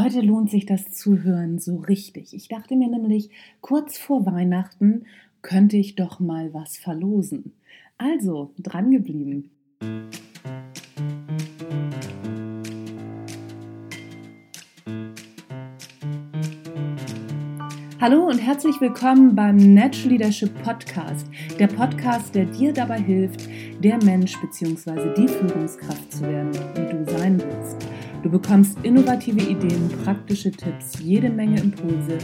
Heute lohnt sich das Zuhören so richtig. Ich dachte mir nämlich, kurz vor Weihnachten könnte ich doch mal was verlosen. Also, drangeblieben. Hallo und herzlich willkommen beim Natural Leadership Podcast, der Podcast, der dir dabei hilft, der Mensch bzw. die Führungskraft zu werden, die du sein willst. Du bekommst innovative Ideen, praktische Tipps, jede Menge Impulse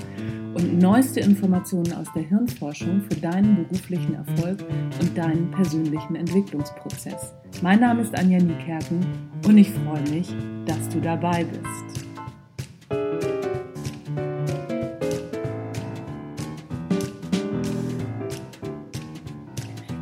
und neueste Informationen aus der Hirnforschung für deinen beruflichen Erfolg und deinen persönlichen Entwicklungsprozess. Mein Name ist Anja Niekerken und ich freue mich, dass du dabei bist.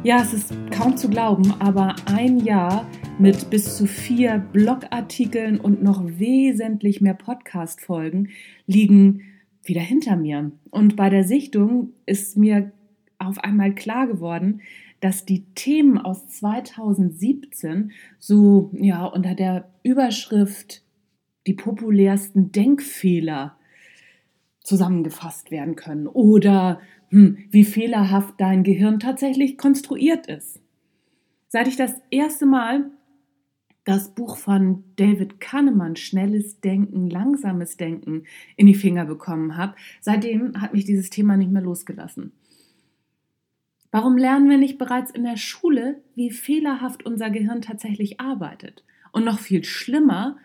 Ja, es ist kaum zu glauben, aber ein Jahr mit bis zu vier Blogartikeln und noch wesentlich mehr Podcast-Folgen liegen wieder hinter mir. Und bei der Sichtung ist mir auf einmal klar geworden, dass die Themen aus 2017 so ja unter der Überschrift die populärsten Denkfehler zusammengefasst werden können oder hm, wie fehlerhaft dein Gehirn tatsächlich konstruiert ist. Seit ich das erste Mal das Buch von David Kahnemann, Schnelles Denken, Langsames Denken, in die Finger bekommen habe, seitdem hat mich dieses Thema nicht mehr losgelassen. Warum lernen wir nicht bereits in der Schule, wie fehlerhaft unser Gehirn tatsächlich arbeitet? Und noch viel schlimmer,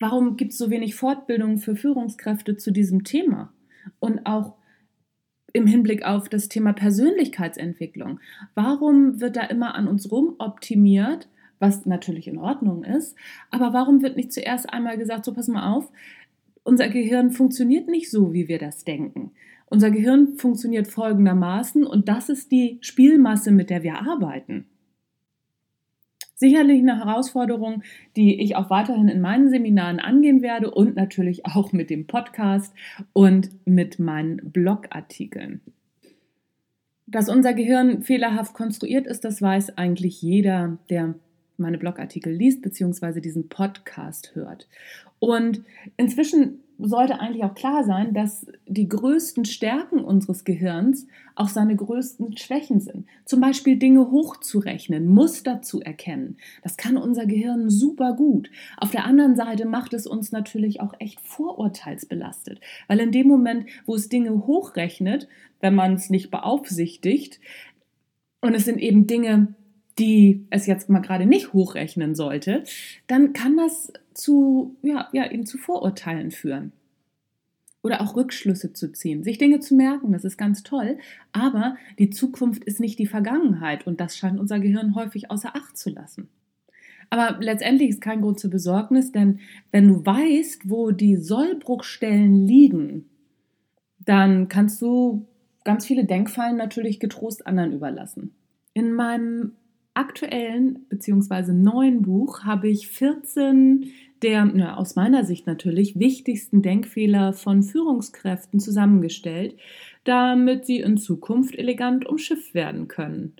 warum gibt es so wenig Fortbildung für Führungskräfte zu diesem Thema? Und auch im Hinblick auf das Thema Persönlichkeitsentwicklung. Warum wird da immer an uns rum optimiert, was natürlich in Ordnung ist, aber warum wird nicht zuerst einmal gesagt, so pass mal auf, unser Gehirn funktioniert nicht so, wie wir das denken. Unser Gehirn funktioniert folgendermaßen und das ist die Spielmasse, mit der wir arbeiten. Sicherlich eine Herausforderung, die ich auch weiterhin in meinen Seminaren angehen werde und natürlich auch mit dem Podcast und mit meinen Blogartikeln. Dass unser Gehirn fehlerhaft konstruiert ist, das weiß eigentlich jeder, der meine Blogartikel liest bzw. diesen Podcast hört. Und inzwischen sollte eigentlich auch klar sein, dass die größten Stärken unseres Gehirns auch seine größten Schwächen sind. Zum Beispiel Dinge hochzurechnen, Muster zu erkennen. Das kann unser Gehirn super gut. Auf der anderen Seite macht es uns natürlich auch echt vorurteilsbelastet, weil in dem Moment, wo es Dinge hochrechnet, wenn man es nicht beaufsichtigt, und es sind eben Dinge, die es jetzt mal gerade nicht hochrechnen sollte, dann kann das zu, ja, ja, eben zu Vorurteilen führen. Oder auch Rückschlüsse zu ziehen, sich Dinge zu merken, das ist ganz toll, aber die Zukunft ist nicht die Vergangenheit und das scheint unser Gehirn häufig außer Acht zu lassen. Aber letztendlich ist kein Grund zur Besorgnis, denn wenn du weißt, wo die Sollbruchstellen liegen, dann kannst du ganz viele Denkfallen natürlich getrost anderen überlassen. In meinem aktuellen bzw. neuen Buch habe ich 14 der ja, aus meiner Sicht natürlich wichtigsten Denkfehler von Führungskräften zusammengestellt, damit sie in Zukunft elegant umschifft werden können.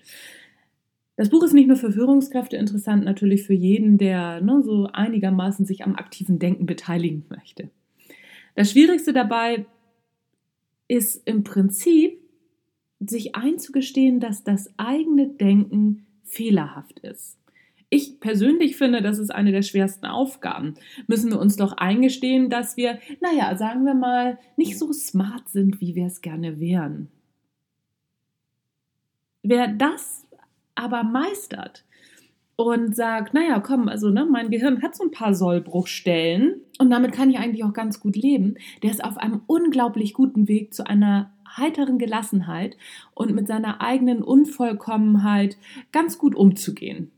Das Buch ist nicht nur für Führungskräfte interessant, natürlich für jeden, der ne, so einigermaßen sich am aktiven Denken beteiligen möchte. Das Schwierigste dabei ist im Prinzip, sich einzugestehen, dass das eigene Denken fehlerhaft ist. Ich persönlich finde, das ist eine der schwersten Aufgaben. Müssen wir uns doch eingestehen, dass wir, naja, sagen wir mal, nicht so smart sind, wie wir es gerne wären. Wer das aber meistert und sagt, naja, komm, also ne, mein Gehirn hat so ein paar Sollbruchstellen und damit kann ich eigentlich auch ganz gut leben, der ist auf einem unglaublich guten Weg zu einer heiteren Gelassenheit und mit seiner eigenen Unvollkommenheit ganz gut umzugehen.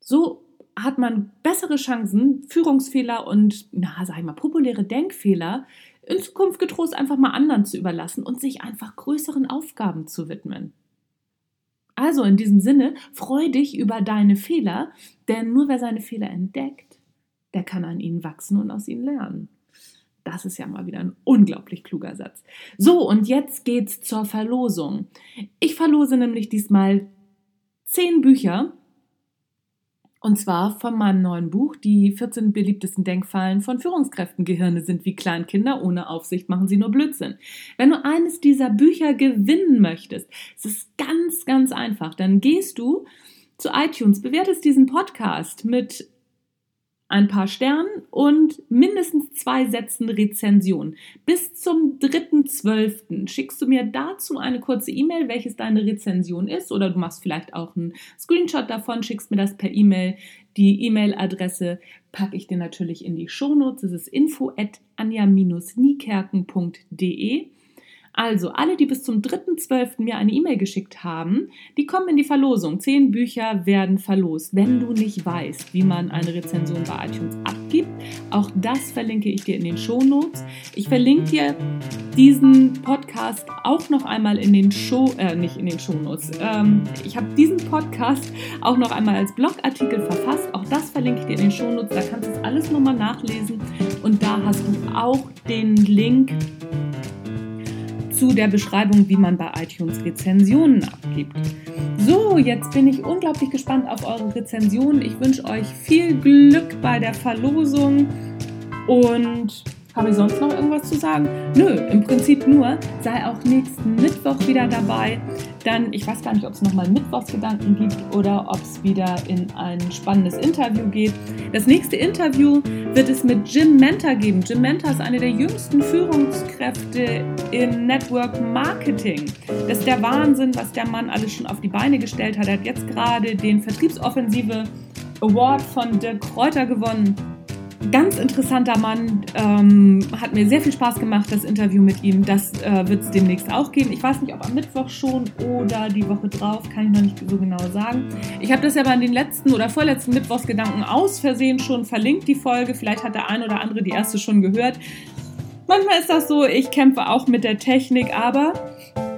So hat man bessere Chancen, Führungsfehler und, na, sag ich mal, populäre Denkfehler in Zukunft getrost einfach mal anderen zu überlassen und sich einfach größeren Aufgaben zu widmen. Also in diesem Sinne, freu dich über deine Fehler, denn nur wer seine Fehler entdeckt, der kann an ihnen wachsen und aus ihnen lernen. Das ist ja mal wieder ein unglaublich kluger Satz. So, und jetzt geht's zur Verlosung. Ich verlose nämlich diesmal zehn Bücher Und zwar von meinem neuen Buch, die 14 beliebtesten Denkfallen von Führungskräften. Gehirne sind wie Kleinkinder, ohne Aufsicht machen sie nur Blödsinn. Wenn du eines dieser Bücher gewinnen möchtest, es ist ganz, ganz einfach. Dann gehst du zu iTunes, bewertest diesen Podcast mit ein paar Sternen und mindestens zwei Sätzen Rezension. Bis zum 3.12. schickst du mir dazu eine kurze E-Mail, welches deine Rezension ist, oder du machst vielleicht auch einen Screenshot davon, schickst mir das per E-Mail. Die E-Mail-Adresse packe ich dir natürlich in die Shownotes. Es ist info at anja-niekerken.de. Also, alle, die bis zum 3.12. mir eine E-Mail geschickt haben, die kommen in die Verlosung. Zehn Bücher werden verlost. Wenn du nicht weißt, wie man eine Rezension bei iTunes abgibt, auch das verlinke ich dir in den Show Notes. Ich verlinke dir diesen Podcast auch noch einmal in den Show, äh, nicht in den Show Notes. Ähm, ich habe diesen Podcast auch noch einmal als Blogartikel verfasst. Auch das verlinke ich dir in den Show Notes. Da kannst du es alles nochmal nachlesen. Und da hast du auch den Link zu der Beschreibung, wie man bei iTunes Rezensionen abgibt. So, jetzt bin ich unglaublich gespannt auf eure Rezensionen. Ich wünsche euch viel Glück bei der Verlosung und habe ich sonst noch irgendwas zu sagen? Nö, im Prinzip nur, sei auch nächsten Mittwoch wieder dabei. Dann, ich weiß gar nicht, ob es nochmal Mittwochsgedanken gibt oder ob es wieder in ein spannendes Interview geht. Das nächste Interview wird es mit Jim Mentor geben. Jim Mentor ist eine der jüngsten Führungskräfte im Network Marketing. Das ist der Wahnsinn, was der Mann alles schon auf die Beine gestellt hat. Er hat jetzt gerade den Vertriebsoffensive Award von Dirk Kräuter gewonnen ganz interessanter Mann. Ähm, hat mir sehr viel Spaß gemacht, das Interview mit ihm. Das äh, wird es demnächst auch geben. Ich weiß nicht, ob am Mittwoch schon oder die Woche drauf, kann ich noch nicht so genau sagen. Ich habe das ja bei den letzten oder vorletzten Mittwochsgedanken aus Versehen schon verlinkt, die Folge. Vielleicht hat der ein oder andere die erste schon gehört. Manchmal ist das so, ich kämpfe auch mit der Technik, aber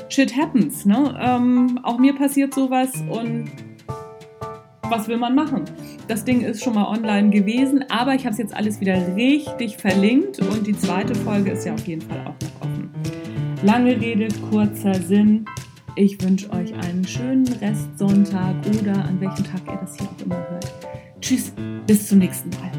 shit happens. Ne? Ähm, auch mir passiert sowas und was will man machen? Das Ding ist schon mal online gewesen, aber ich habe es jetzt alles wieder richtig verlinkt und die zweite Folge ist ja auf jeden Fall auch noch offen. Lange Rede, kurzer Sinn. Ich wünsche euch einen schönen Restsonntag oder an welchem Tag ihr das hier auch immer hört. Tschüss, bis zum nächsten Mal.